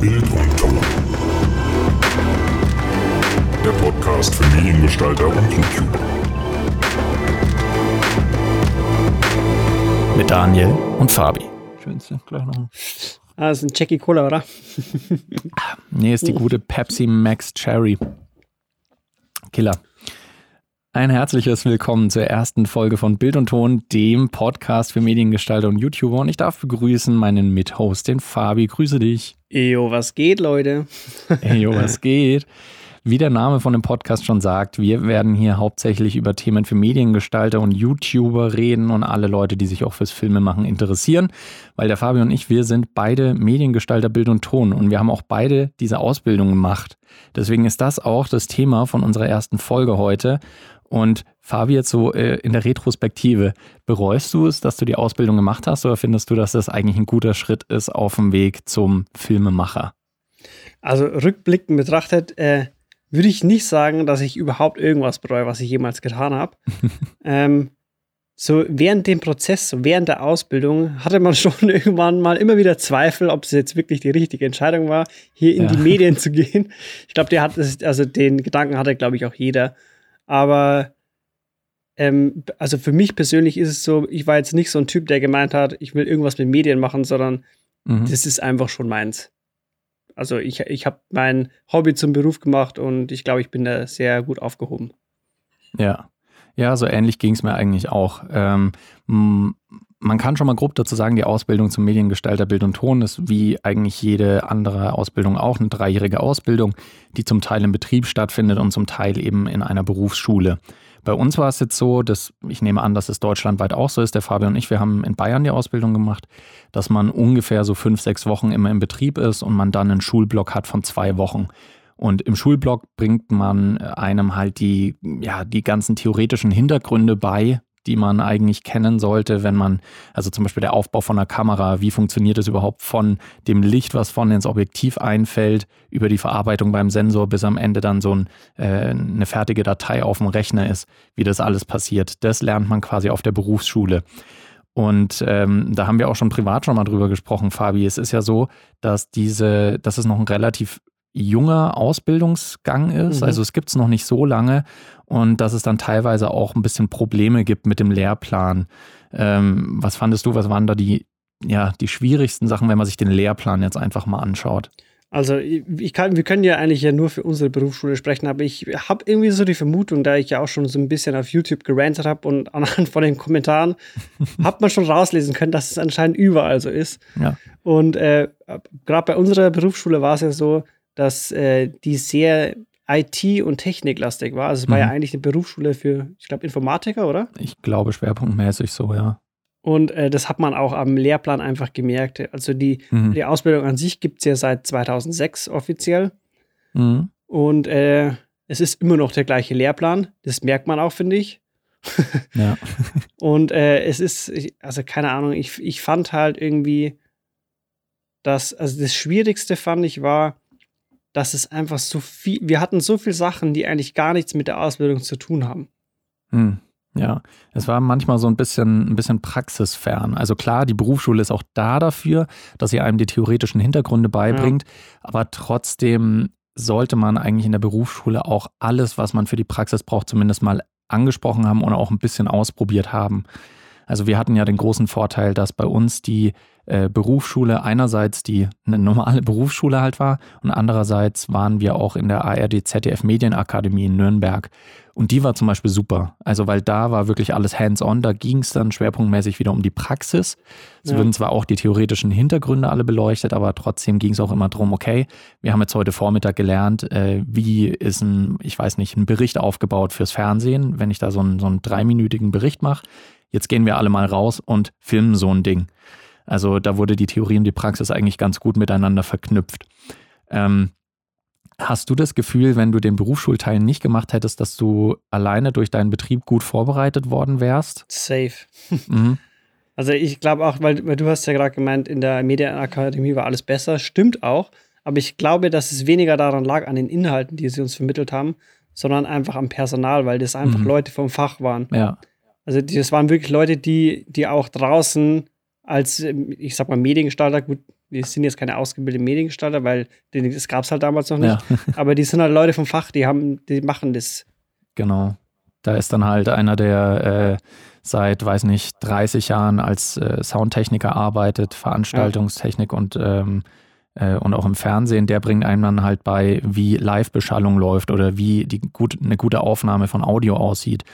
Bild und Ton. Der Podcast für Mediengestalter und YouTuber. Mit Daniel und Fabi. Schönste, gleich noch. Ah, das ist ein Jackie Cola, oder? Nee, ist die gute Pepsi Max Cherry. Killer. Ein herzliches Willkommen zur ersten Folge von Bild und Ton, dem Podcast für Mediengestalter und YouTuber. Und ich darf begrüßen meinen Mithost, den Fabi. Grüße dich. Ejo, was geht, Leute? Hey, jo, was geht? Wie der Name von dem Podcast schon sagt, wir werden hier hauptsächlich über Themen für Mediengestalter und YouTuber reden und alle Leute, die sich auch fürs Filmemachen interessieren, weil der Fabi und ich, wir sind beide Mediengestalter Bild und Ton und wir haben auch beide diese Ausbildung gemacht. Deswegen ist das auch das Thema von unserer ersten Folge heute. Und Fabi, jetzt so äh, in der Retrospektive, bereust du es, dass du die Ausbildung gemacht hast oder findest du, dass das eigentlich ein guter Schritt ist auf dem Weg zum Filmemacher? Also rückblickend betrachtet, äh, würde ich nicht sagen, dass ich überhaupt irgendwas bereue, was ich jemals getan habe. ähm, so während dem Prozess, so während der Ausbildung, hatte man schon irgendwann mal immer wieder Zweifel, ob es jetzt wirklich die richtige Entscheidung war, hier in Ja. die Medien zu gehen. Ich glaube, der hat es, also den Gedanken hatte, glaube ich, auch jeder. Aber ähm, also für mich persönlich ist es so, ich war jetzt nicht so ein Typ, der gemeint hat, ich will irgendwas mit Medien machen, sondern Mhm. das ist einfach schon meins. Also ich, ich habe mein Hobby zum Beruf gemacht und ich glaube, ich bin da sehr gut aufgehoben. Ja. Ja, so ähnlich ging es mir eigentlich auch. Ähm, man kann schon mal grob dazu sagen, die Ausbildung zum Mediengestalter Bild und Ton ist wie eigentlich jede andere Ausbildung auch eine dreijährige Ausbildung, die zum Teil im Betrieb stattfindet und zum Teil eben in einer Berufsschule. Bei uns war es jetzt so, dass ich nehme an, dass es deutschlandweit auch so ist. Der Fabian und ich, wir haben in Bayern die Ausbildung gemacht, dass man ungefähr so fünf, sechs Wochen immer im Betrieb ist und man dann einen Schulblock hat von zwei Wochen. Und im Schulblock bringt man einem halt die, ja, die ganzen theoretischen Hintergründe bei, die man eigentlich kennen sollte, wenn man, also zum Beispiel der Aufbau von einer Kamera, wie funktioniert es überhaupt von dem Licht, was von ins Objektiv einfällt, über die Verarbeitung beim Sensor, bis am Ende dann so ein, äh, eine fertige Datei auf dem Rechner ist, wie das alles passiert. Das lernt man quasi auf der Berufsschule. Und ähm, da haben wir auch schon privat schon mal drüber gesprochen, Fabi. Es ist ja so, dass diese, dass es noch ein relativ junger Ausbildungsgang ist. Mhm. Also es gibt es noch nicht so lange und dass es dann teilweise auch ein bisschen Probleme gibt mit dem Lehrplan. Ähm, was fandest du, was waren da die, ja, die schwierigsten Sachen, wenn man sich den Lehrplan jetzt einfach mal anschaut? Also ich kann, wir können ja eigentlich ja nur für unsere Berufsschule sprechen, aber ich habe irgendwie so die Vermutung, da ich ja auch schon so ein bisschen auf YouTube gerantet habe und anhand von den Kommentaren hat man schon rauslesen können, dass es anscheinend überall so ist. Ja. Und äh, gerade bei unserer Berufsschule war es ja so, dass äh, die sehr IT- und techniklastig war. Also es war Mhm. ja eigentlich eine Berufsschule für, ich glaube, Informatiker, oder? Ich glaube, schwerpunktmäßig so, ja. Und äh, das hat man auch am Lehrplan einfach gemerkt. Also die, Mhm. die Ausbildung an sich gibt es ja seit 2006 offiziell. Mhm. Und äh, es ist immer noch der gleiche Lehrplan. Das merkt man auch, finde ich. Ja. Und äh, es ist, also keine Ahnung, ich, ich fand halt irgendwie, dass, also das Schwierigste fand ich war, dass es einfach so viel, wir hatten so viele Sachen, die eigentlich gar nichts mit der Ausbildung zu tun haben. Hm, Ja, es war manchmal so ein bisschen, ein bisschen praxisfern. Also klar, die Berufsschule ist auch da dafür, dass sie einem die theoretischen Hintergründe beibringt, aber trotzdem sollte man eigentlich in der Berufsschule auch alles, was man für die Praxis braucht, zumindest mal angesprochen haben und auch ein bisschen ausprobiert haben. Also wir hatten ja den großen Vorteil, dass bei uns die äh, Berufsschule einerseits die eine normale Berufsschule halt war und andererseits waren wir auch in der ARD ZDF Medienakademie in Nürnberg. Und die war zum Beispiel super. Also weil da war wirklich alles hands-on, da ging es dann schwerpunktmäßig wieder um die Praxis. Es Ja. wurden zwar auch die theoretischen Hintergründe alle beleuchtet, aber trotzdem ging es auch immer darum, okay, wir haben jetzt heute Vormittag gelernt, äh, wie ist ein, ich weiß nicht, ein Bericht aufgebaut fürs Fernsehen, wenn ich da so einen, so einen dreiminütigen Bericht mache. Jetzt gehen wir alle mal raus und filmen so ein Ding. Also da wurde die Theorie und die Praxis eigentlich ganz gut miteinander verknüpft. Ähm, hast du das Gefühl, wenn du den Berufsschulteil nicht gemacht hättest, dass du alleine durch deinen Betrieb gut vorbereitet worden wärst? Safe. Mhm. Also ich glaube auch, weil, weil du hast ja gerade gemeint, in der Medienakademie war alles besser. Stimmt auch. Aber ich glaube, dass es weniger daran lag, an den Inhalten, die sie uns vermittelt haben, sondern einfach am Personal, weil das einfach Mhm. Leute vom Fach waren. Ja. Also das waren wirklich Leute, die, die auch draußen als, ähm, ich sag mal, Mediengestalter, gut, die sind jetzt keine ausgebildeten Mediengestalter, weil das gab es halt damals noch nicht. Ja. Aber die sind halt Leute vom Fach, die haben, die machen das. Genau. Da ist dann halt einer, der äh, seit, weiß nicht, 30 Jahren als äh, Soundtechniker arbeitet, Veranstaltungstechnik ja. und ähm, äh, und auch im Fernsehen, der bringt einem dann halt bei, wie Live-Beschallung läuft oder wie die gut, eine gute Aufnahme von Audio aussieht.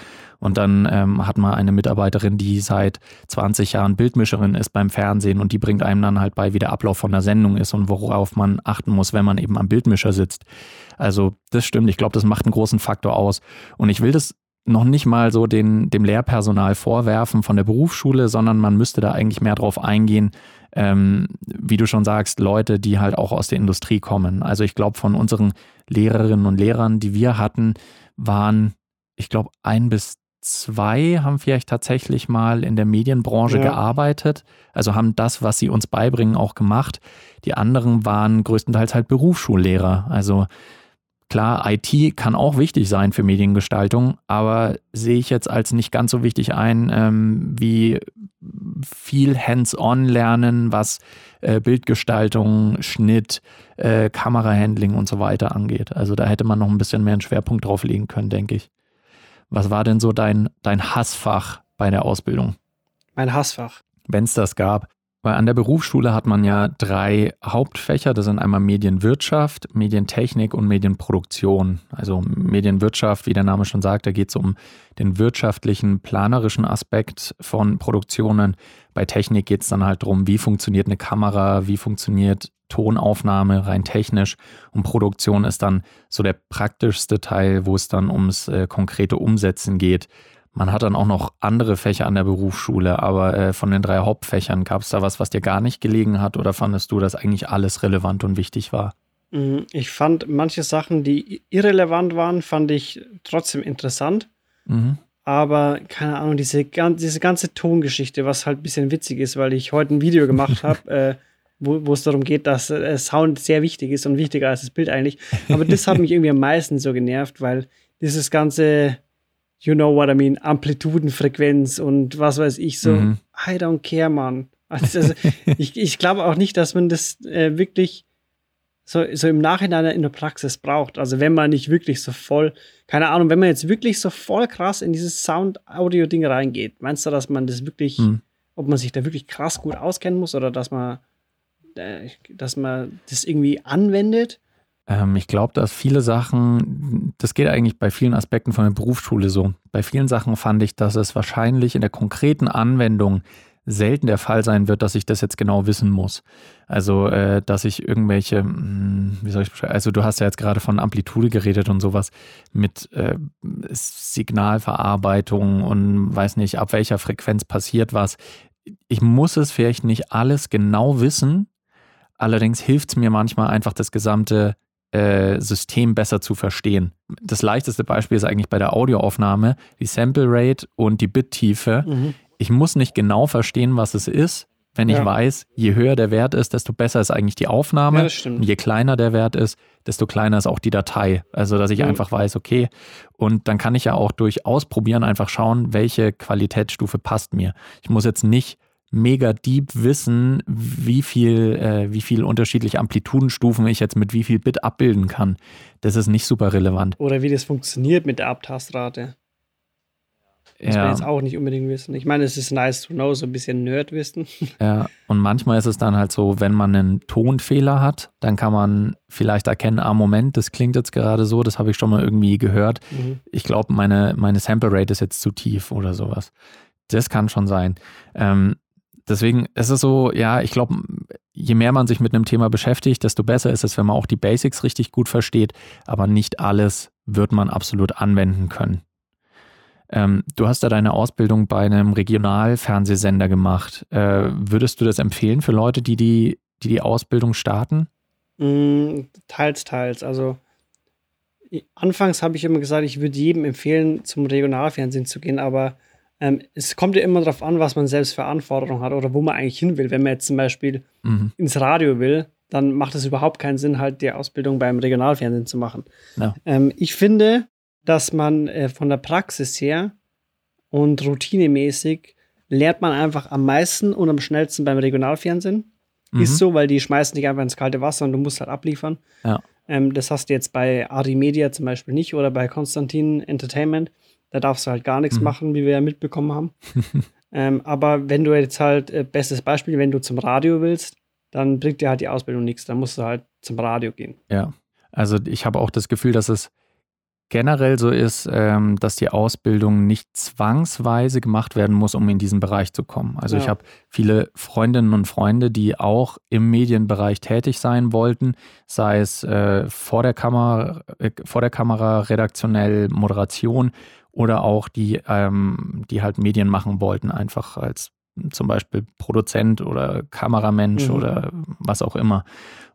Und dann ähm, hat man eine Mitarbeiterin, die seit 20 Jahren Bildmischerin ist beim Fernsehen und die bringt einem dann halt bei, wie der Ablauf von der Sendung ist und worauf man achten muss, wenn man eben am Bildmischer sitzt. Also das stimmt, ich glaube, das macht einen großen Faktor aus. Und ich will das noch nicht mal so den, dem Lehrpersonal vorwerfen von der Berufsschule, sondern man müsste da eigentlich mehr drauf eingehen, ähm, wie du schon sagst, Leute, die halt auch aus der Industrie kommen. Also ich glaube, von unseren Lehrerinnen und Lehrern, die wir hatten, waren, ich glaube, ein bis zwei haben vielleicht tatsächlich mal in der Medienbranche ja. gearbeitet, also haben das, was sie uns beibringen, auch gemacht. Die anderen waren größtenteils halt Berufsschullehrer. Also Klar, IT kann auch wichtig sein für Mediengestaltung, aber sehe ich jetzt als nicht ganz so wichtig ein, ähm, wie viel Hands-on lernen, was äh, Bildgestaltung, Schnitt, äh, Kamerahandling und so weiter angeht. Also da hätte man noch ein bisschen mehr einen Schwerpunkt drauf legen können, denke ich. Was war denn so dein, dein Hassfach bei der Ausbildung? Mein Hassfach. Wenn es das gab. Weil an der Berufsschule hat man ja drei Hauptfächer. Das sind einmal Medienwirtschaft, Medientechnik und Medienproduktion. Also Medienwirtschaft, wie der Name schon sagt, da geht es um den wirtschaftlichen, planerischen Aspekt von Produktionen. Bei Technik geht es dann halt darum, wie funktioniert eine Kamera, wie funktioniert Tonaufnahme rein technisch. Und Produktion ist dann so der praktischste Teil, wo es dann ums äh, konkrete Umsetzen geht. Man hat dann auch noch andere Fächer an der Berufsschule, aber äh, von den drei Hauptfächern gab es da was, was dir gar nicht gelegen hat oder fandest du, dass eigentlich alles relevant und wichtig war? Mm, ich fand manche Sachen, die irrelevant waren, fand ich trotzdem interessant. Mhm. Aber keine Ahnung, diese, diese ganze Tongeschichte, was halt ein bisschen witzig ist, weil ich heute ein Video gemacht habe, äh, wo, wo es darum geht, dass äh, Sound sehr wichtig ist und wichtiger als das Bild eigentlich. Aber das hat mich irgendwie am meisten so genervt, weil dieses ganze you know what I mean, Amplitudenfrequenz und was weiß ich so. Mhm. I don't care, man. Also, also ich, ich glaube auch nicht, dass man das äh, wirklich so, so im Nachhinein in der Praxis braucht. Also wenn man nicht wirklich so voll, keine Ahnung, wenn man jetzt wirklich so voll krass in dieses Sound-Audio-Ding reingeht, meinst du, dass man das wirklich, mhm. ob man sich da wirklich krass gut auskennen muss oder dass man, äh, dass man das irgendwie anwendet? Ähm, ich glaube, dass viele Sachen, das geht eigentlich bei vielen Aspekten von der Berufsschule so. Bei vielen Sachen fand ich, dass es wahrscheinlich in der konkreten Anwendung selten der Fall sein wird, dass ich das jetzt genau wissen muss. Also, äh, dass ich irgendwelche, hm, wie soll ich beschreiben, also du hast ja jetzt gerade von Amplitude geredet und sowas mit äh, Signalverarbeitung und weiß nicht, ab welcher Frequenz passiert was. Ich muss es vielleicht nicht alles genau wissen, allerdings hilft es mir manchmal einfach das gesamte äh, System besser zu verstehen. Das leichteste Beispiel ist eigentlich bei der Audioaufnahme die Sample Rate und die Bittiefe. Mhm. Ich muss nicht genau verstehen, was es ist. Wenn ich ja. weiß, je höher der Wert ist, desto besser ist eigentlich die Aufnahme. Ja, je kleiner der Wert ist, desto kleiner ist auch die Datei. Also, dass ich mhm. einfach weiß, okay, und dann kann ich ja auch durch Ausprobieren einfach schauen, welche Qualitätsstufe passt mir. Ich muss jetzt nicht mega deep wissen, wie viel, äh, wie viel unterschiedliche Amplitudenstufen ich jetzt mit wie viel Bit abbilden kann. Das ist nicht super relevant. Oder wie das funktioniert mit der Abtastrate. Das ja. wir jetzt auch nicht unbedingt wissen. Ich meine, es ist nice to know, so ein bisschen Nerd-Wissen. Ja, und manchmal ist es dann halt so, wenn man einen Tonfehler hat, dann kann man vielleicht erkennen, ah, Moment, das klingt jetzt gerade so, das habe ich schon mal irgendwie gehört. Mhm. Ich glaube, meine, meine Sample Rate ist jetzt zu tief oder sowas. Das kann schon sein. Ähm, deswegen ist es so, ja, ich glaube, je mehr man sich mit einem Thema beschäftigt, desto besser ist es, wenn man auch die Basics richtig gut versteht, aber nicht alles wird man absolut anwenden können. Ähm, du hast ja deine Ausbildung bei einem Regionalfernsehsender gemacht. Äh, würdest du das empfehlen für Leute, die die, die, die Ausbildung starten? Mm, teils, teils. Also anfangs habe ich immer gesagt, ich würde jedem empfehlen, zum Regionalfernsehen zu gehen, aber ähm, es kommt ja immer darauf an, was man selbst für Anforderungen hat oder wo man eigentlich hin will. Wenn man jetzt zum Beispiel mhm. ins Radio will, dann macht es überhaupt keinen Sinn, halt die Ausbildung beim Regionalfernsehen zu machen. Ja. Ähm, ich finde, dass man äh, von der Praxis her und routinemäßig lernt man einfach am meisten und am schnellsten beim Regionalfernsehen. Mhm. Ist so, weil die schmeißen dich einfach ins kalte Wasser und du musst halt abliefern. Ja. Ähm, das hast du jetzt bei Adi Media zum Beispiel nicht oder bei Konstantin Entertainment. Da darfst du halt gar nichts Mhm. machen, wie wir ja mitbekommen haben. ähm, aber wenn du jetzt halt, äh, bestes Beispiel, wenn du zum Radio willst, dann bringt dir halt die Ausbildung nichts. Dann musst du halt zum Radio gehen. Ja, also ich habe auch das Gefühl, dass es generell so ist, ähm, dass die Ausbildung nicht zwangsweise gemacht werden muss, um in diesen Bereich zu kommen. Also ich Ja. habe viele Freundinnen und Freunde, die auch im Medienbereich tätig sein wollten, sei es äh, vor, der Kamera, äh, vor der Kamera redaktionell Moderation oder auch die, ähm, die halt Medien machen wollten, einfach als zum Beispiel Produzent oder Kameramensch Mhm. oder was auch immer.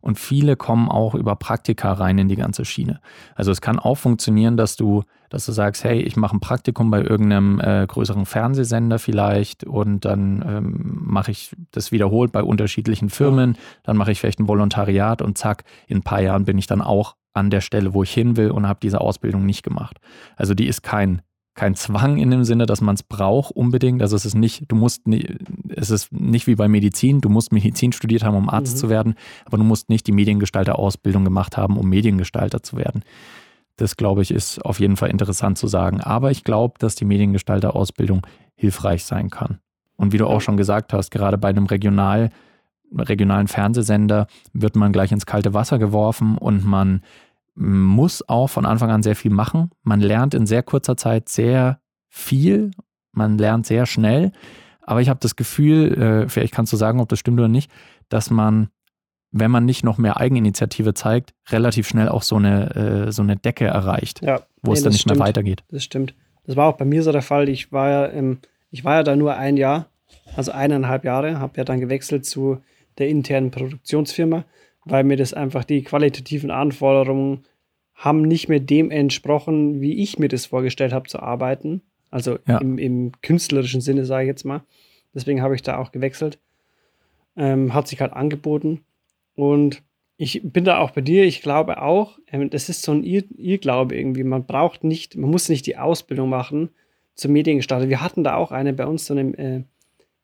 Und viele kommen auch über Praktika rein in die ganze Schiene. Also es kann auch funktionieren, dass du, dass du sagst, hey, ich mache ein Praktikum bei irgendeinem äh, größeren Fernsehsender vielleicht und dann ähm, mache ich das wiederholt bei unterschiedlichen Firmen, dann mache ich vielleicht ein Volontariat und zack, in ein paar Jahren bin ich dann auch an der Stelle, wo ich hin will und habe diese Ausbildung nicht gemacht. Also die ist kein kein Zwang in dem Sinne, dass man es braucht unbedingt. Also es ist nicht, du musst, es ist nicht wie bei Medizin, du musst Medizin studiert haben, um Arzt Mhm. zu werden, aber du musst nicht die Mediengestalter-Ausbildung gemacht haben, um Mediengestalter zu werden. Das, glaube ich, ist auf jeden Fall interessant zu sagen. Aber ich glaube, dass die Mediengestalter-Ausbildung hilfreich sein kann. Und wie du auch schon gesagt hast, gerade bei einem Regional, regionalen Fernsehsender wird man gleich ins kalte Wasser geworfen und man muss auch von Anfang an sehr viel machen. Man lernt in sehr kurzer Zeit sehr viel. Man lernt sehr schnell. Aber ich habe das Gefühl, äh, vielleicht kannst du sagen, ob das stimmt oder nicht, dass man, wenn man nicht noch mehr Eigeninitiative zeigt, relativ schnell auch so eine, äh, so eine Decke erreicht, Ja, wo es nee, dann das nicht mehr stimmt. weitergeht. Das stimmt. Das war auch bei mir so der Fall. Ich war ja, ähm, ich war ja da nur ein Jahr, also eineinhalb Jahre, habe ja dann gewechselt zu der internen Produktionsfirma, weil mir das einfach die qualitativen Anforderungen haben nicht mehr dem entsprochen, wie ich mir das vorgestellt habe zu arbeiten. Also Ja. im, im künstlerischen Sinne, sage ich jetzt mal. Deswegen habe ich da auch gewechselt. Ähm, hat sich halt angeboten. Und ich bin da auch bei dir. Ich glaube auch, ähm, das ist so ein Ir Irrglaube irgendwie. Man braucht nicht, man muss nicht die Ausbildung machen zum Mediengestalter. Wir hatten da auch eine bei uns, so eine äh,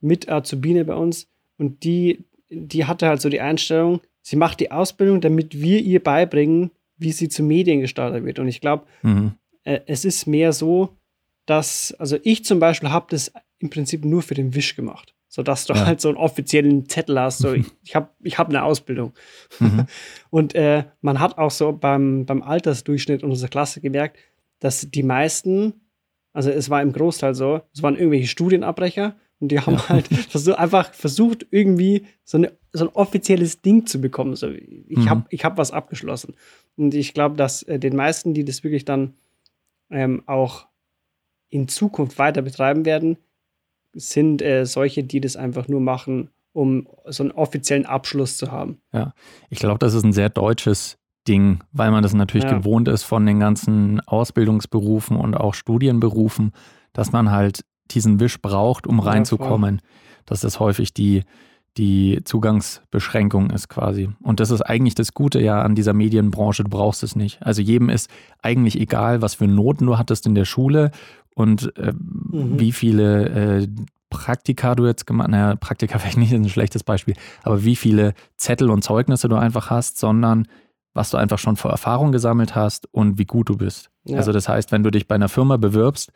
Mit-Azubine bei uns. Und die, die hatte halt so die Einstellung, sie macht die Ausbildung, damit wir ihr beibringen, wie sie zum Mediengestalter wird. Und ich glaube, Mhm. äh, es ist mehr so, dass, also ich zum Beispiel habe das im Prinzip nur für den Wisch gemacht. So dass du Ja. halt so einen offiziellen Zettel hast, so ich, ich habe ich hab eine Ausbildung. Mhm. Und äh, man hat auch so beim, beim Altersdurchschnitt unserer Klasse gemerkt, dass die meisten, also es war im Großteil so, es waren irgendwelche Studienabbrecher und die haben halt versuch, einfach versucht, irgendwie so, eine, so ein offizielles Ding zu bekommen. So, ich Mhm. habe ich hab was abgeschlossen. Und ich glaube, dass äh, den meisten, die das wirklich dann ähm, auch in Zukunft weiter betreiben werden, sind äh, solche, die das einfach nur machen, um so einen offiziellen Abschluss zu haben. Ich glaube, das ist ein sehr deutsches Ding, weil man das natürlich Ja. gewohnt ist von den ganzen Ausbildungsberufen und auch Studienberufen, dass man halt diesen Wisch braucht, um Ja, reinzukommen. dass das häufig die, die Zugangsbeschränkung ist quasi. Und das ist eigentlich das Gute ja an dieser Medienbranche, du brauchst es nicht. Also jedem ist eigentlich egal, was für Noten du hattest in der Schule und äh, Mhm. wie viele äh, Praktika du jetzt gemacht naja, Praktika vielleicht nicht ist ein schlechtes Beispiel, aber wie viele Zettel und Zeugnisse du einfach hast, sondern was du einfach schon vor Erfahrung gesammelt hast und wie gut du bist. Ja. Also das heißt, wenn du dich bei einer Firma bewirbst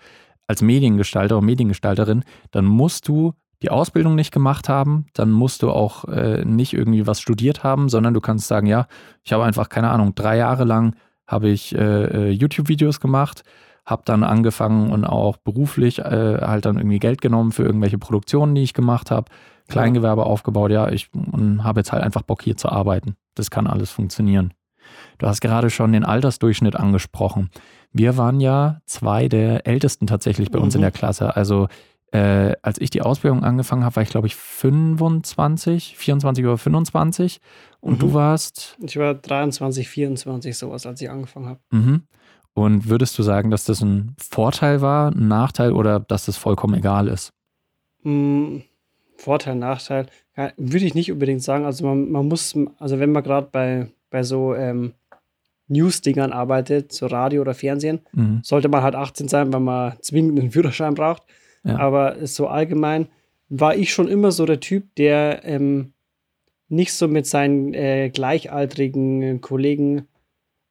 als Mediengestalter oder Mediengestalterin, dann musst du die Ausbildung nicht gemacht haben, dann musst du auch äh, nicht irgendwie was studiert haben, sondern du kannst sagen, ja, ich habe einfach, keine Ahnung, drei Jahre lang habe ich äh, äh, YouTube-Videos gemacht, habe dann angefangen und auch beruflich äh, halt dann irgendwie Geld genommen für irgendwelche Produktionen, die ich gemacht habe, Kleingewerbe aufgebaut, ja, ich habe jetzt halt einfach Bock hier zu arbeiten. Das kann alles funktionieren. Du hast gerade schon den Altersdurchschnitt angesprochen. Wir waren ja zwei der Ältesten tatsächlich bei uns in Mhm. der Klasse. Also äh, als ich die Ausbildung angefangen habe, war ich glaube ich 25, 24 oder 25 und Mhm. du warst Ich war 23, 24 sowas, als ich angefangen habe. Mhm. Und würdest du sagen, dass das ein Vorteil war, ein Nachteil oder dass das vollkommen egal ist? Mm, Vorteil, Nachteil, ja, würde ich nicht unbedingt sagen. Also man, man muss, also wenn man gerade bei, bei so ähm, News-Dingern arbeitet, so Radio oder Fernsehen, Mhm. sollte man halt 18 sein, weil man zwingend einen Führerschein braucht. Ja. Aber so allgemein war ich schon immer so der Typ, der ähm, nicht so mit seinen äh, gleichaltrigen Kollegen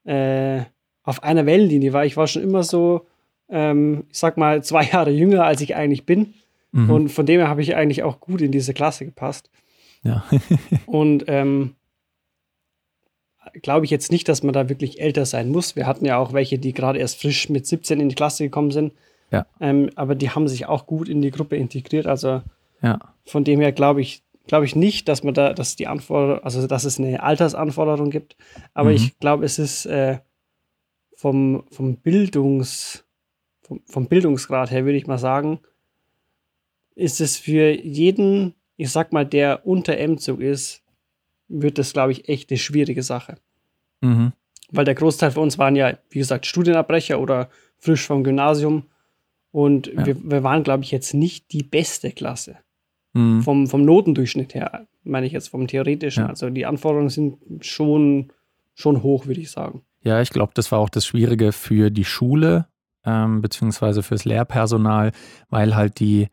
äh, auf einer Wellenlinie war. Ich war schon immer so, ähm, ich sag mal, zwei Jahre jünger, als ich eigentlich bin. Mhm. Und von dem her habe ich eigentlich auch gut in diese Klasse gepasst. Ja. und ähm, glaube ich jetzt nicht, dass man da wirklich älter sein muss. Wir hatten ja auch welche, die gerade erst frisch mit 17 in die Klasse gekommen sind. Ja. Ähm, aber die haben sich auch gut in die Gruppe integriert. Also ja. von dem her glaube ich, glaube ich nicht, dass man da, dass die Anforderung, also dass es eine Altersanforderung gibt. Aber mhm. ich glaube, es ist äh, vom, vom Bildungs, vom, vom Bildungsgrad her, würde ich mal sagen, ist es für jeden, ich sag mal, der unter M-Zug ist, wird das, glaube ich, echt eine schwierige Sache. Mhm. Weil der Großteil von uns waren ja, wie gesagt, Studienabbrecher oder frisch vom Gymnasium. Und ja. wir, wir, waren, glaube ich, jetzt nicht die beste Klasse. Mhm. Vom, vom Notendurchschnitt her, meine ich jetzt vom theoretischen. Ja. Also die Anforderungen sind schon, schon hoch, würde ich sagen. Ja, ich glaube, das war auch das Schwierige für die Schule, ähm, beziehungsweise fürs Lehrpersonal, weil halt die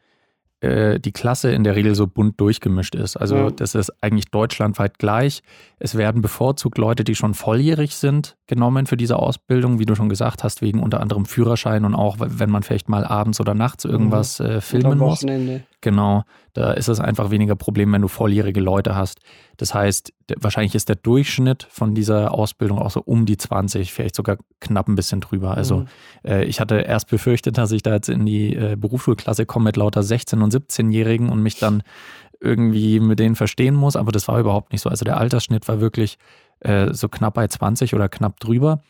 äh, die Klasse in der Regel so bunt durchgemischt ist. Also ja. das ist eigentlich deutschlandweit gleich. Es werden bevorzugt Leute, die schon volljährig sind, genommen für diese Ausbildung, wie du schon gesagt hast, wegen unter anderem Führerschein und auch, wenn man vielleicht mal abends oder nachts irgendwas mhm. äh, filmen muss. Genau, da ist es einfach weniger Problem, wenn du volljährige Leute hast. Das heißt, wahrscheinlich ist der Durchschnitt von dieser Ausbildung auch so um die 20, vielleicht sogar knapp ein bisschen drüber. Also mhm. äh, ich hatte erst befürchtet, dass ich da jetzt in die äh, Berufsschulklasse komme mit lauter 16- und 17-Jährigen und mich dann irgendwie mit denen verstehen muss, aber das war überhaupt nicht so. Also der Altersschnitt war wirklich äh, so knapp bei 20 oder knapp drüber.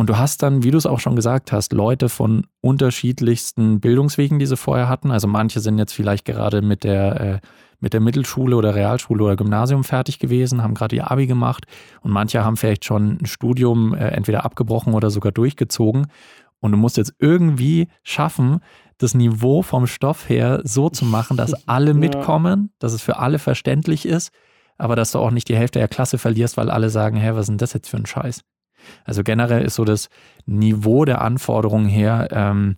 Und du hast dann, wie du es auch schon gesagt hast, Leute von unterschiedlichsten Bildungswegen, die sie vorher hatten. Also manche sind jetzt vielleicht gerade mit der, äh, mit der Mittelschule oder Realschule oder Gymnasium fertig gewesen, haben gerade ihr Abi gemacht. Und manche haben vielleicht schon ein Studium äh, entweder abgebrochen oder sogar durchgezogen. Und du musst jetzt irgendwie schaffen, das Niveau vom Stoff her so zu machen, dass alle mitkommen, dass es für alle verständlich ist, aber dass du auch nicht die Hälfte der Klasse verlierst, weil alle sagen, hä, was ist denn das jetzt für ein Scheiß? Also generell ist so das Niveau der Anforderungen her ähm,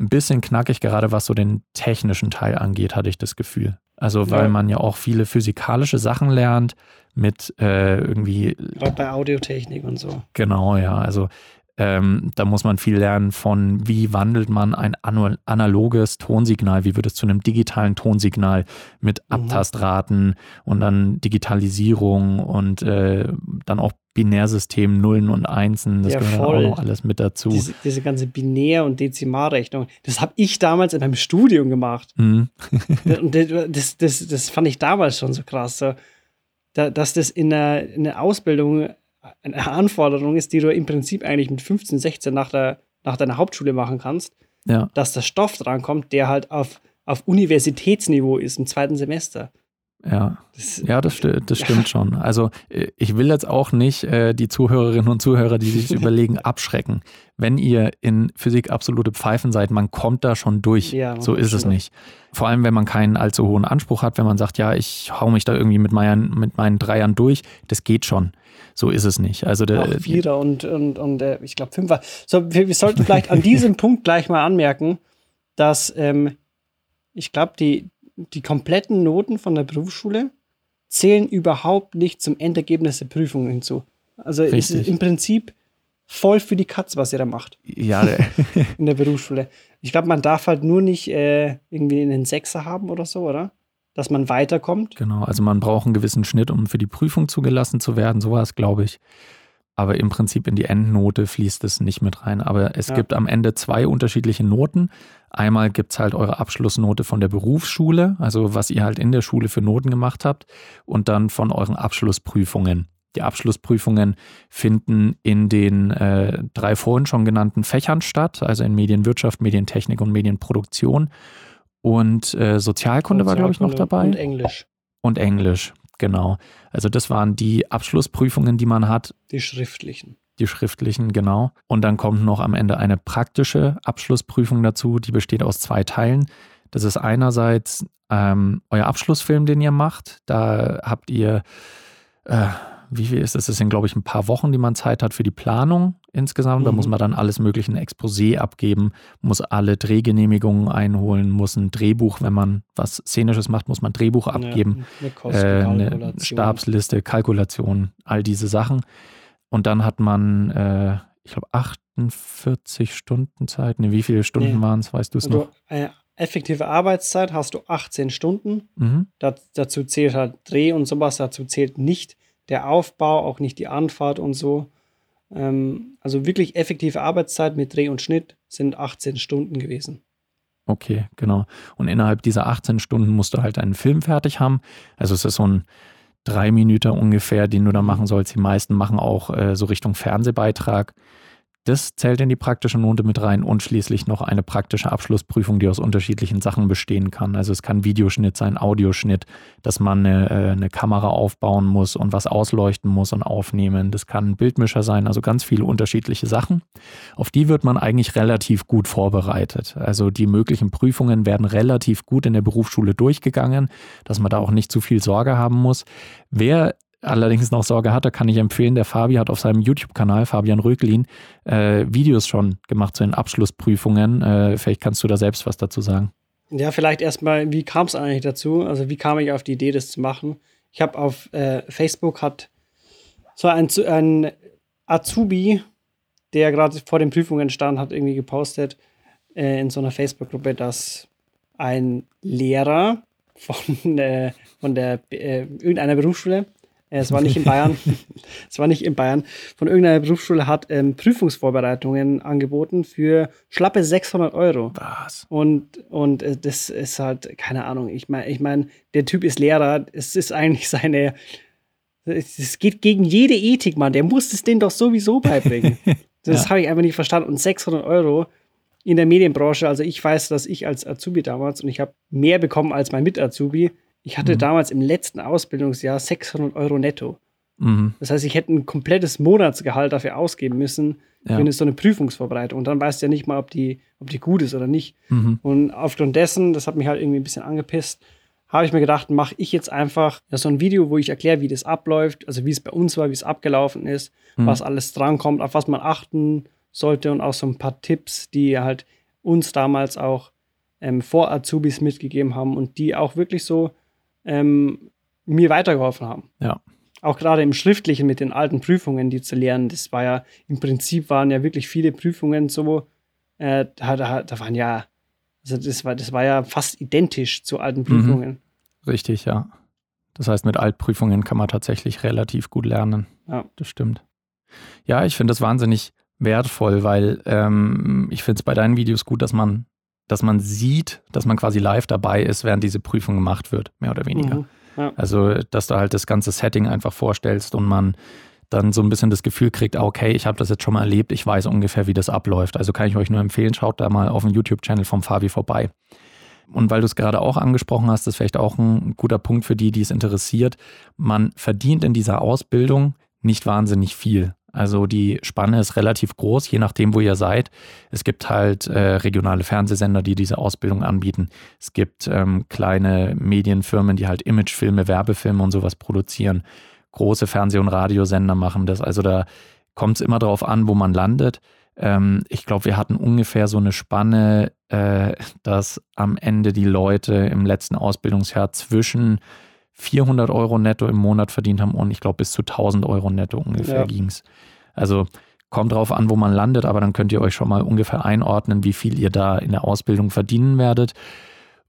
ein bisschen knackig, gerade was so den technischen Teil angeht, hatte ich das Gefühl. Also weil ja. man ja auch viele physikalische Sachen lernt mit äh, irgendwie. Gerade bei Audiotechnik und so. Genau, ja. Also ähm, da muss man viel lernen von, wie wandelt man ein analoges Tonsignal, wie wird es zu einem digitalen Tonsignal mit mhm. Abtastraten und dann Digitalisierung und äh, dann auch Binärsystem Nullen und Einsen, das ja, gehört voll. auch noch alles mit dazu. Diese, diese ganze Binär- und Dezimalrechnung, das habe ich damals in meinem Studium gemacht. Mhm. und das, das, das fand ich damals schon so krass, so, dass das in der, in der Ausbildung eine Anforderung ist, die du im Prinzip eigentlich mit 15, 16 nach, der, nach deiner Hauptschule machen kannst, ja. dass der Stoff drankommt, der halt auf, auf Universitätsniveau ist im zweiten Semester. Ja, das, ja, das, das stimmt schon. Also äh, ich will jetzt auch nicht äh, die Zuhörerinnen und Zuhörer, die sich überlegen, abschrecken. Wenn ihr in Physik absolute Pfeifen seid, man kommt da schon durch. Ja, so ist es nicht. Vor allem, wenn man keinen allzu hohen Anspruch hat, wenn man sagt, ja, ich hau mich da irgendwie mit meinen, mit meinen Dreiern durch, das geht schon. So ist es nicht. Also der, Ach, Vierer und, und, und äh, ich glaube Fünfer. So, wir, wir, sollten vielleicht an diesem Punkt gleich mal anmerken, dass ähm, ich glaube, die, die kompletten Noten von der Berufsschule zählen überhaupt nicht zum Endergebnis der Prüfung hinzu. Also es ist im Prinzip voll für die Katz, was ihr da macht. Ja. in der Berufsschule. Ich glaube, man darf halt nur nicht äh, irgendwie einen Sechser haben oder so, oder? Dass man weiterkommt. Genau, also man braucht einen gewissen Schnitt, um für die Prüfung zugelassen zu werden, sowas, glaube ich. Aber im Prinzip in die Endnote fließt es nicht mit rein. Aber es ja. gibt am Ende zwei unterschiedliche Noten. Einmal gibt es halt eure Abschlussnote von der Berufsschule, also was ihr halt in der Schule für Noten gemacht habt, und dann von euren Abschlussprüfungen. Die Abschlussprüfungen finden in den äh, drei vorhin schon genannten Fächern statt, also in Medienwirtschaft, Medientechnik und Medienproduktion. Und äh, Sozialkunde, Sozialkunde war, glaube ich, noch dabei. Und Englisch. Und Englisch, genau. Also das waren die Abschlussprüfungen, die man hat. Die schriftlichen die schriftlichen, genau. Und dann kommt noch am Ende eine praktische Abschlussprüfung dazu, die besteht aus zwei Teilen. Das ist einerseits ähm, euer Abschlussfilm, den ihr macht. Da habt ihr, äh, wie viel ist das? Das sind, glaube ich, ein paar Wochen, die man Zeit hat für die Planung insgesamt. Mhm. Da muss man dann alles mögliche ein Exposé abgeben, muss alle Drehgenehmigungen einholen, muss ein Drehbuch, wenn man was Szenisches macht, muss man ein Drehbuch abgeben. Ja, eine, äh, eine Stabsliste, Kalkulation, all diese Sachen. Und dann hat man, äh, ich glaube, 48 Stunden Zeit. Ne, wie viele Stunden nee. waren es, weißt du es also, noch? Äh, effektive Arbeitszeit hast du 18 Stunden. Mhm. Das, dazu zählt halt Dreh und sowas, dazu zählt nicht der Aufbau, auch nicht die Anfahrt und so. Ähm, also wirklich effektive Arbeitszeit mit Dreh und Schnitt sind 18 Stunden gewesen. Okay, genau. Und innerhalb dieser 18 Stunden musst du halt einen Film fertig haben. Also es ist so ein drei Minuten ungefähr, den du da machen sollst. Die meisten machen auch äh, so Richtung Fernsehbeitrag. Das zählt in die praktische Note mit rein und schließlich noch eine praktische Abschlussprüfung, die aus unterschiedlichen Sachen bestehen kann. Also es kann Videoschnitt sein, Audioschnitt, dass man eine, äh, eine Kamera aufbauen muss und was ausleuchten muss und aufnehmen. Das kann ein Bildmischer sein, also ganz viele unterschiedliche Sachen. Auf die wird man eigentlich relativ gut vorbereitet. Also die möglichen Prüfungen werden relativ gut in der Berufsschule durchgegangen, dass man da auch nicht zu viel Sorge haben muss. Wer allerdings noch Sorge hatte, kann ich empfehlen, der Fabi hat auf seinem YouTube-Kanal, Fabian Röglin, äh, Videos schon gemacht zu den Abschlussprüfungen. Äh, vielleicht kannst du da selbst was dazu sagen. Ja, vielleicht erstmal, wie kam es eigentlich dazu? Also wie kam ich auf die Idee, das zu machen? Ich habe auf äh, Facebook hat so ein, ein Azubi, der gerade vor den Prüfungen stand, hat irgendwie gepostet äh, in so einer Facebook-Gruppe, dass ein Lehrer von, äh, von der äh, irgendeiner Berufsschule es war nicht in Bayern. es war nicht in Bayern. Von irgendeiner Berufsschule hat ähm, Prüfungsvorbereitungen angeboten für schlappe 600 Euro. Was? Und, und äh, das ist halt, keine Ahnung. Ich meine, ich mein, der Typ ist Lehrer. Es ist eigentlich seine. Es geht gegen jede Ethik, Mann. Der muss es denen doch sowieso beibringen. Das ja. habe ich einfach nicht verstanden. Und 600 Euro in der Medienbranche. Also ich weiß, dass ich als Azubi damals und ich habe mehr bekommen als mein Mit-Azubi ich hatte mhm. damals im letzten Ausbildungsjahr 600 Euro netto. Mhm. Das heißt, ich hätte ein komplettes Monatsgehalt dafür ausgeben müssen ja. für so eine Prüfungsvorbereitung. Und dann weißt du ja nicht mal, ob die, ob die gut ist oder nicht. Mhm. Und aufgrund dessen, das hat mich halt irgendwie ein bisschen angepisst, habe ich mir gedacht, mache ich jetzt einfach so ein Video, wo ich erkläre, wie das abläuft, also wie es bei uns war, wie es abgelaufen ist, mhm. was alles drankommt, auf was man achten sollte und auch so ein paar Tipps, die halt uns damals auch ähm, vor Azubis mitgegeben haben und die auch wirklich so ähm, mir weitergeholfen haben. Ja. Auch gerade im Schriftlichen mit den alten Prüfungen, die zu lernen, das war ja, im Prinzip waren ja wirklich viele Prüfungen so, äh, da, da, da waren ja, also das war, das war ja fast identisch zu alten mhm. Prüfungen. Mhm. Richtig, ja. Das heißt, mit Altprüfungen kann man tatsächlich relativ gut lernen. Ja. Das stimmt. Ja, ich finde das wahnsinnig wertvoll, weil ähm, ich finde es bei deinen Videos gut, dass man dass man sieht, dass man quasi live dabei ist, während diese Prüfung gemacht wird, mehr oder weniger. Mhm, ja. Also, dass du halt das ganze Setting einfach vorstellst und man dann so ein bisschen das Gefühl kriegt, ah, okay, ich habe das jetzt schon mal erlebt, ich weiß ungefähr, wie das abläuft. Also kann ich euch nur empfehlen, schaut da mal auf dem YouTube-Channel vom Fabi vorbei. Und weil du es gerade auch angesprochen hast, ist vielleicht auch ein guter Punkt für die, die es interessiert. Man verdient in dieser Ausbildung nicht wahnsinnig viel. Also die Spanne ist relativ groß, je nachdem, wo ihr seid. Es gibt halt äh, regionale Fernsehsender, die diese Ausbildung anbieten. Es gibt ähm, kleine Medienfirmen, die halt Imagefilme, Werbefilme und sowas produzieren. Große Fernseh- und Radiosender machen das. Also da kommt es immer darauf an, wo man landet. Ähm, ich glaube, wir hatten ungefähr so eine Spanne, äh, dass am Ende die Leute im letzten Ausbildungsjahr zwischen 400 Euro netto im Monat verdient haben und ich glaube bis zu 1000 Euro netto ungefähr ja. ging es. Also kommt drauf an, wo man landet, aber dann könnt ihr euch schon mal ungefähr einordnen, wie viel ihr da in der Ausbildung verdienen werdet.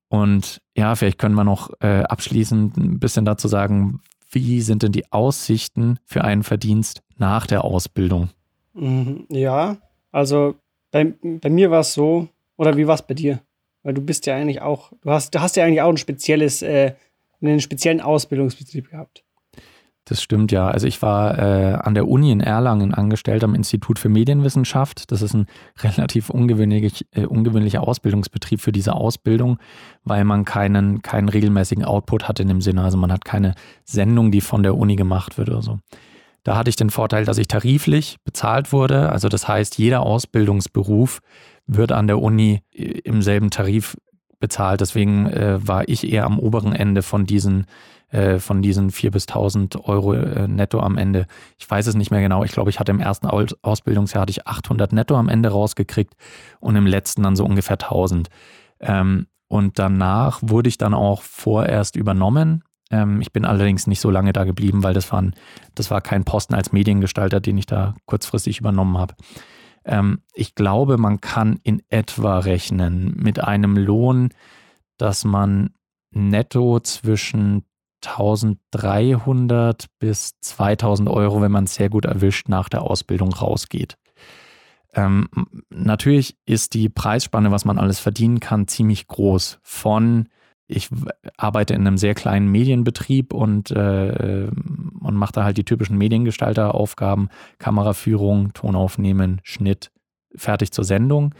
Und ja, vielleicht können wir noch äh, abschließend ein bisschen dazu sagen, wie sind denn die Aussichten für einen Verdienst nach der Ausbildung? Mhm, ja, also bei, bei mir war es so, oder wie war es bei dir? Weil du bist ja eigentlich auch, du hast, du hast ja eigentlich auch ein spezielles äh, einen speziellen Ausbildungsbetrieb gehabt. Das stimmt ja. Also ich war äh, an der Uni in Erlangen angestellt am Institut für Medienwissenschaft. Das ist ein relativ ungewöhnlich, äh, ungewöhnlicher Ausbildungsbetrieb für diese Ausbildung, weil man keinen, keinen regelmäßigen Output hat in dem Sinne. Also man hat keine Sendung, die von der Uni gemacht wird oder so. Da hatte ich den Vorteil, dass ich tariflich bezahlt wurde. Also das heißt, jeder Ausbildungsberuf wird an der Uni im selben Tarif bezahlt. Deswegen äh, war ich eher am oberen Ende von diesen äh, von diesen 4.000 bis 1.000 Euro äh, netto am Ende. Ich weiß es nicht mehr genau. Ich glaube, ich hatte im ersten Ausbildungsjahr hatte ich 800 netto am Ende rausgekriegt und im letzten dann so ungefähr 1.000. Ähm, und danach wurde ich dann auch vorerst übernommen. Ähm, ich bin allerdings nicht so lange da geblieben, weil das, waren, das war kein Posten als Mediengestalter, den ich da kurzfristig übernommen habe. Ähm, ich glaube, man kann in etwa rechnen mit einem Lohn, dass man netto zwischen 1300 bis 2000 Euro, wenn man es sehr gut erwischt, nach der Ausbildung rausgeht. Ähm, natürlich ist die Preisspanne, was man alles verdienen kann, ziemlich groß. Von ich arbeite in einem sehr kleinen Medienbetrieb und, äh, und mache da halt die typischen Mediengestalteraufgaben, Kameraführung, Tonaufnehmen, Schnitt, fertig zur Sendung.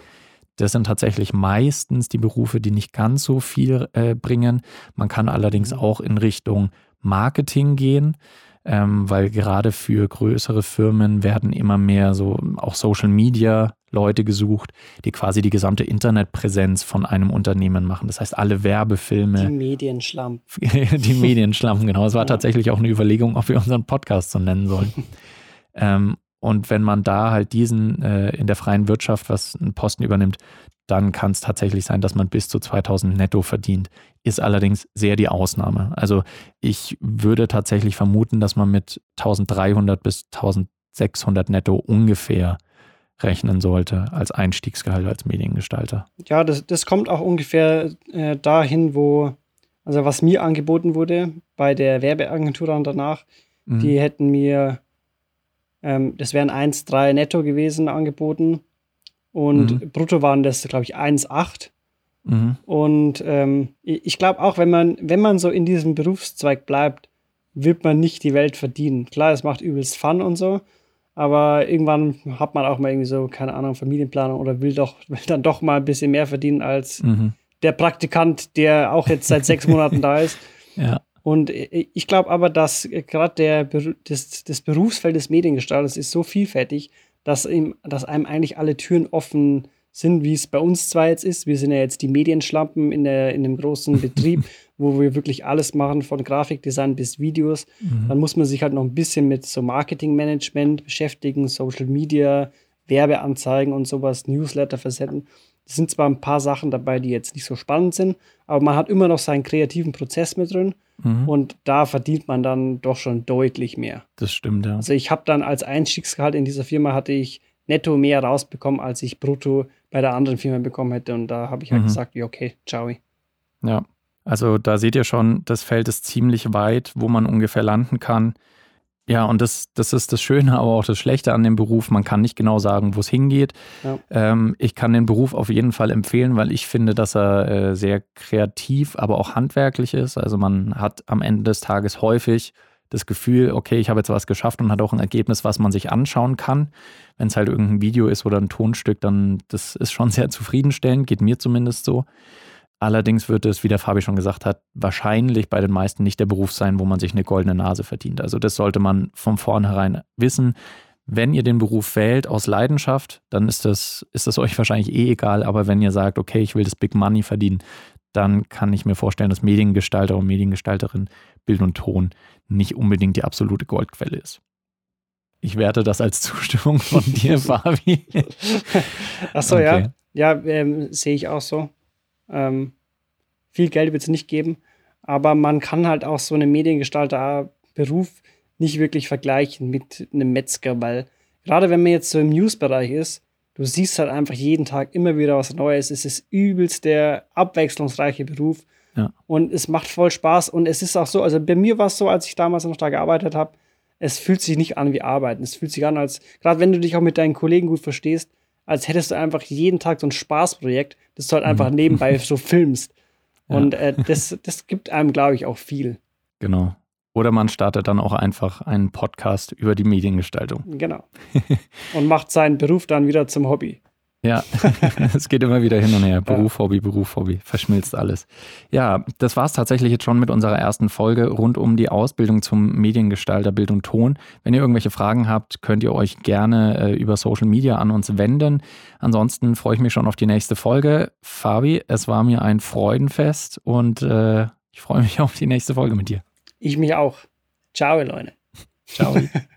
Das sind tatsächlich meistens die Berufe, die nicht ganz so viel äh, bringen. Man kann allerdings mhm. auch in Richtung Marketing gehen, ähm, weil gerade für größere Firmen werden immer mehr so auch Social Media Leute gesucht, die quasi die gesamte Internetpräsenz von einem Unternehmen machen. Das heißt, alle Werbefilme. Die Medienschlamm. die Medienschlamm, genau. Es war ja. tatsächlich auch eine Überlegung, ob wir unseren Podcast so nennen sollen. ähm, und wenn man da halt diesen äh, in der freien Wirtschaft was einen Posten übernimmt, dann kann es tatsächlich sein, dass man bis zu 2000 netto verdient. Ist allerdings sehr die Ausnahme. Also ich würde tatsächlich vermuten, dass man mit 1300 bis 1600 netto ungefähr rechnen sollte als Einstiegsgehalt als Mediengestalter. Ja, das, das kommt auch ungefähr äh, dahin, wo, also was mir angeboten wurde bei der Werbeagentur dann danach, mhm. die hätten mir ähm, das wären 1,3 netto gewesen angeboten. Und mhm. brutto waren das, glaube ich, 1,8. Mhm. Und ähm, ich glaube auch, wenn man, wenn man so in diesem Berufszweig bleibt, wird man nicht die Welt verdienen. Klar, es macht übelst Fun und so, aber irgendwann hat man auch mal irgendwie so, keine Ahnung, Familienplanung oder will doch, will dann doch mal ein bisschen mehr verdienen als mhm. der Praktikant, der auch jetzt seit sechs Monaten da ist. Ja. Und ich glaube aber, dass gerade der das, das Berufsfeld des Mediengestalters ist so vielfältig, dass, ihm, dass einem eigentlich alle Türen offen sind, wie es bei uns zwar jetzt ist. Wir sind ja jetzt die Medienschlampen in, der, in einem großen Betrieb, wo wir wirklich alles machen, von Grafikdesign bis Videos. Mhm. Dann muss man sich halt noch ein bisschen mit so Marketingmanagement beschäftigen, Social Media, Werbeanzeigen und sowas, Newsletter versenden. Es sind zwar ein paar Sachen dabei, die jetzt nicht so spannend sind, aber man hat immer noch seinen kreativen Prozess mit drin Mhm. Und da verdient man dann doch schon deutlich mehr. Das stimmt, ja. Also ich habe dann als Einstiegsgehalt in dieser Firma hatte ich netto mehr rausbekommen, als ich brutto bei der anderen Firma bekommen hätte. Und da habe ich halt mhm. gesagt, ja, okay, ciao. Ja, also da seht ihr schon, das Feld ist ziemlich weit, wo man ungefähr landen kann. Ja, und das, das ist das Schöne, aber auch das Schlechte an dem Beruf. Man kann nicht genau sagen, wo es hingeht. Ja. Ähm, ich kann den Beruf auf jeden Fall empfehlen, weil ich finde, dass er äh, sehr kreativ, aber auch handwerklich ist. Also man hat am Ende des Tages häufig das Gefühl, okay, ich habe jetzt was geschafft und hat auch ein Ergebnis, was man sich anschauen kann. Wenn es halt irgendein Video ist oder ein Tonstück, dann das ist schon sehr zufriedenstellend, geht mir zumindest so. Allerdings wird es, wie der Fabi schon gesagt hat, wahrscheinlich bei den meisten nicht der Beruf sein, wo man sich eine goldene Nase verdient. Also das sollte man von vornherein wissen. Wenn ihr den Beruf wählt aus Leidenschaft, dann ist das, ist das euch wahrscheinlich eh egal. Aber wenn ihr sagt, okay, ich will das Big Money verdienen, dann kann ich mir vorstellen, dass Mediengestalter und Mediengestalterin Bild und Ton nicht unbedingt die absolute Goldquelle ist. Ich werte das als Zustimmung von dir, Fabi. Achso, okay. ja. Ja, ähm, sehe ich auch so. Ähm, viel Geld wird es nicht geben, aber man kann halt auch so einen Mediengestalter-Beruf nicht wirklich vergleichen mit einem Metzger, weil gerade wenn man jetzt so im News-Bereich ist, du siehst halt einfach jeden Tag immer wieder was Neues. Es ist übelst der abwechslungsreiche Beruf ja. und es macht voll Spaß und es ist auch so, also bei mir war es so, als ich damals noch da gearbeitet habe, es fühlt sich nicht an wie Arbeiten. Es fühlt sich an, als, gerade wenn du dich auch mit deinen Kollegen gut verstehst, als hättest du einfach jeden Tag so ein Spaßprojekt, das du halt einfach mhm. nebenbei so filmst. Und äh, das, das gibt einem, glaube ich, auch viel. Genau. Oder man startet dann auch einfach einen Podcast über die Mediengestaltung. Genau. Und macht seinen Beruf dann wieder zum Hobby. Ja, es geht immer wieder hin und her. Beruf. Hobby, Beruf, Hobby. Verschmilzt alles. Ja, das war es tatsächlich jetzt schon mit unserer ersten Folge rund um die Ausbildung zum Mediengestalter Bild und Ton. Wenn ihr irgendwelche Fragen habt, könnt ihr euch gerne äh, über Social Media an uns wenden. Ansonsten freue ich mich schon auf die nächste Folge. Fabi, es war mir ein Freudenfest und äh, ich freue mich auf die nächste Folge mit dir. Ich mich auch. Ciao, Leute. Ciao.